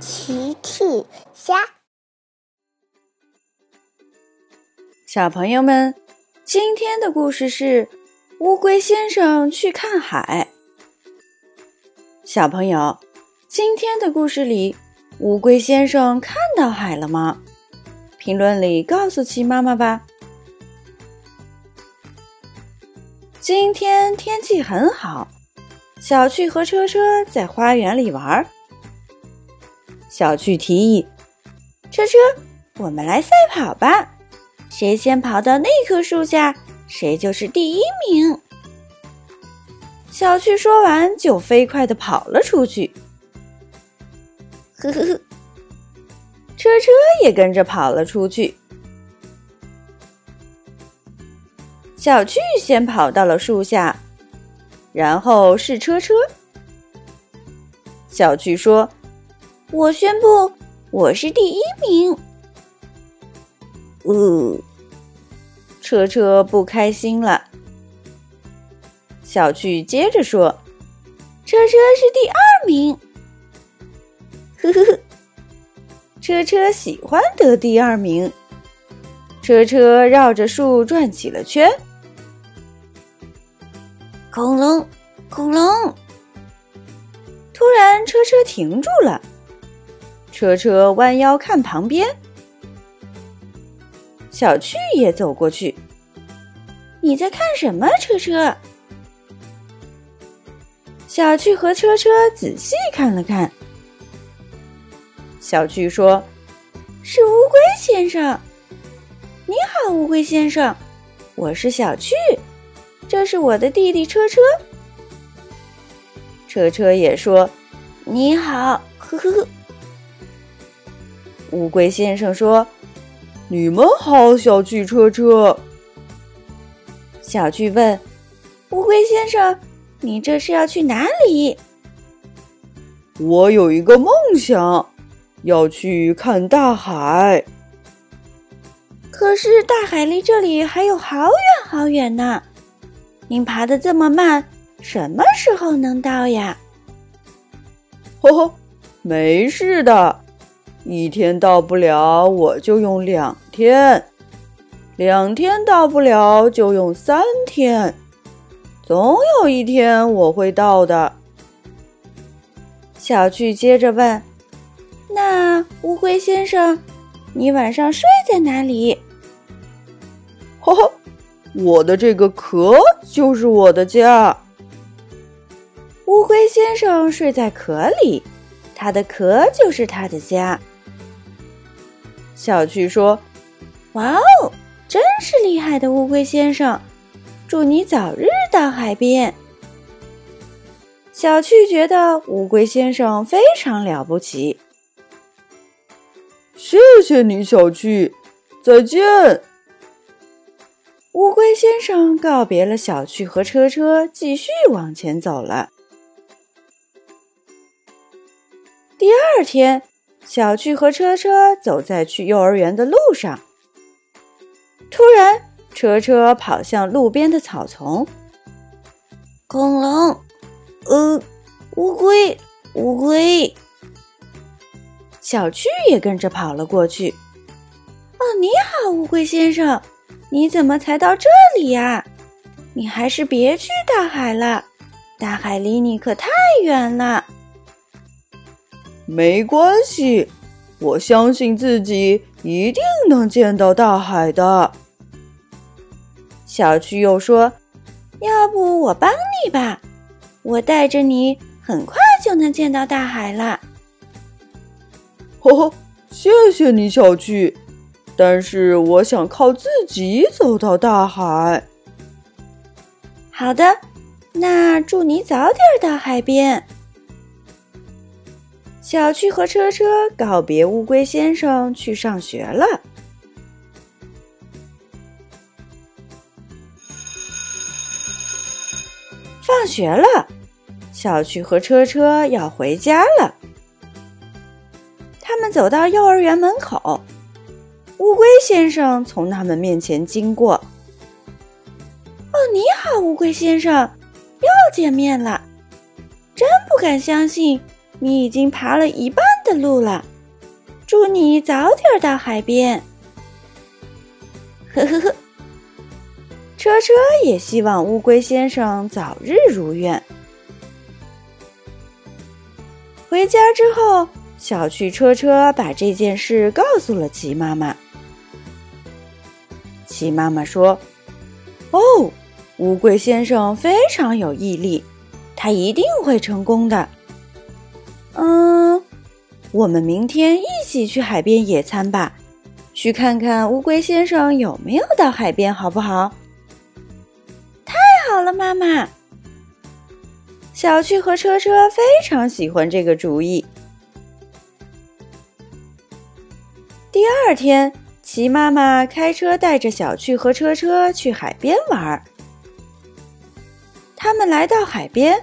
奇趣虾，小朋友们，今天的故事是乌龟先生去看海。小朋友，今天的故事里，乌龟先生看到海了吗？评论里告诉奇妈妈吧。今天天气很好，小趣和车车在花园里玩。小趣提议：“车车，我们来赛跑吧，谁先跑到那棵树下，谁就是第一名。”小趣说完，就飞快的跑了出去。呵呵呵，车车也跟着跑了出去。小趣先跑到了树下，然后是车车。小趣说。我宣布，我是第一名。呃，车车不开心了。小趣接着说：“车车是第二名。”呵呵呵，车车喜欢得第二名。车车绕着树转起了圈。恐龙，恐龙！突然，车车停住了。车车弯腰看旁边，小趣也走过去。你在看什么？车车。小趣和车车仔细看了看。小趣说：“是乌龟先生。”你好，乌龟先生，我是小趣，这是我的弟弟车车。车车也说：“你好。”呵呵呵。乌龟先生说：“你们好，小汽车车。”小巨问：“乌龟先生，你这是要去哪里？”我有一个梦想，要去看大海。可是大海离这里还有好远好远呢。您爬的这么慢，什么时候能到呀？呵呵，没事的。一天到不了，我就用两天；两天到不了，就用三天。总有一天我会到的。小趣接着问：“那乌龟先生，你晚上睡在哪里？”“呵呵，我的这个壳就是我的家。”乌龟先生睡在壳里，它的壳就是它的家。小趣说：“哇哦，真是厉害的乌龟先生！祝你早日到海边。”小趣觉得乌龟先生非常了不起。谢谢你，小趣，再见。乌龟先生告别了小趣和车车，继续往前走了。第二天。小趣和车车走在去幼儿园的路上，突然，车车跑向路边的草丛。恐龙，呃，乌龟，乌龟。小趣也跟着跑了过去。哦，你好，乌龟先生，你怎么才到这里呀？你还是别去大海了，大海离你可太远了。没关系，我相信自己一定能见到大海的。小趣又说：“要不我帮你吧，我带着你，很快就能见到大海了。”呵呵，谢谢你，小趣，但是我想靠自己走到大海。好的，那祝你早点到海边。小趣和车车告别乌龟先生，去上学了。放学了，小趣和车车要回家了。他们走到幼儿园门口，乌龟先生从他们面前经过。“哦，你好，乌龟先生，又见面了，真不敢相信。”你已经爬了一半的路了。祝你早点到海边。呵呵呵。车车也希望乌龟先生早日如愿。回家之后，小趣车车把这件事告诉了齐妈妈。齐妈妈说：“哦，乌龟先生非常有毅力，他一定会成功的。”嗯，我们明天一起去海边野餐吧，去看看乌龟先生有没有到海边，好不好？太好了，妈妈。小趣和车车非常喜欢这个主意。第二天。齐妈妈开车带着小趣和车车去海边玩儿。他们来到海边，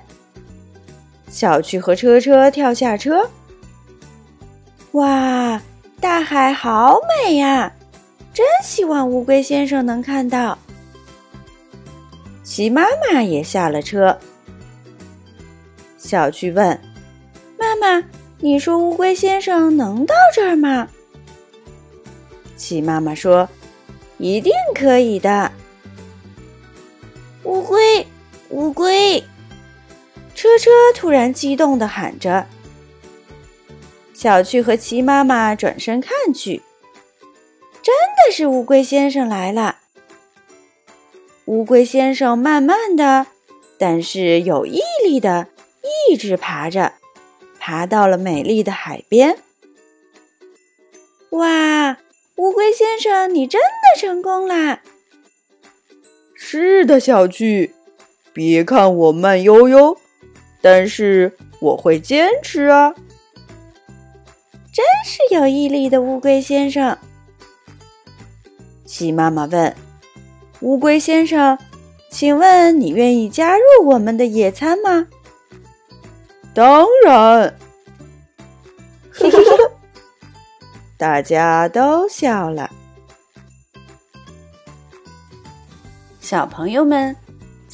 小趣和车车跳下车。哇，大海好美呀！真希望乌龟先生能看到。齐妈妈也下了车。小趣问：“妈妈，你说乌龟先生能到这儿吗？”齐妈妈说：“一定可以的。”乌龟，乌龟！车车突然激动的喊着。小趣和齐妈妈转身看去，真的是乌龟先生来了。乌龟先生慢慢的，但是有毅力的，一直爬着，爬到了美丽的海边。哇！乌龟先生，你真的成功啦！是的，小趣，别看我慢悠悠，但是我会坚持啊！真是有毅力的乌龟先生。鸡妈妈问：“乌龟先生，请问你愿意加入我们的野餐吗？”当然。呵呵呵。大家都笑了。小朋友们，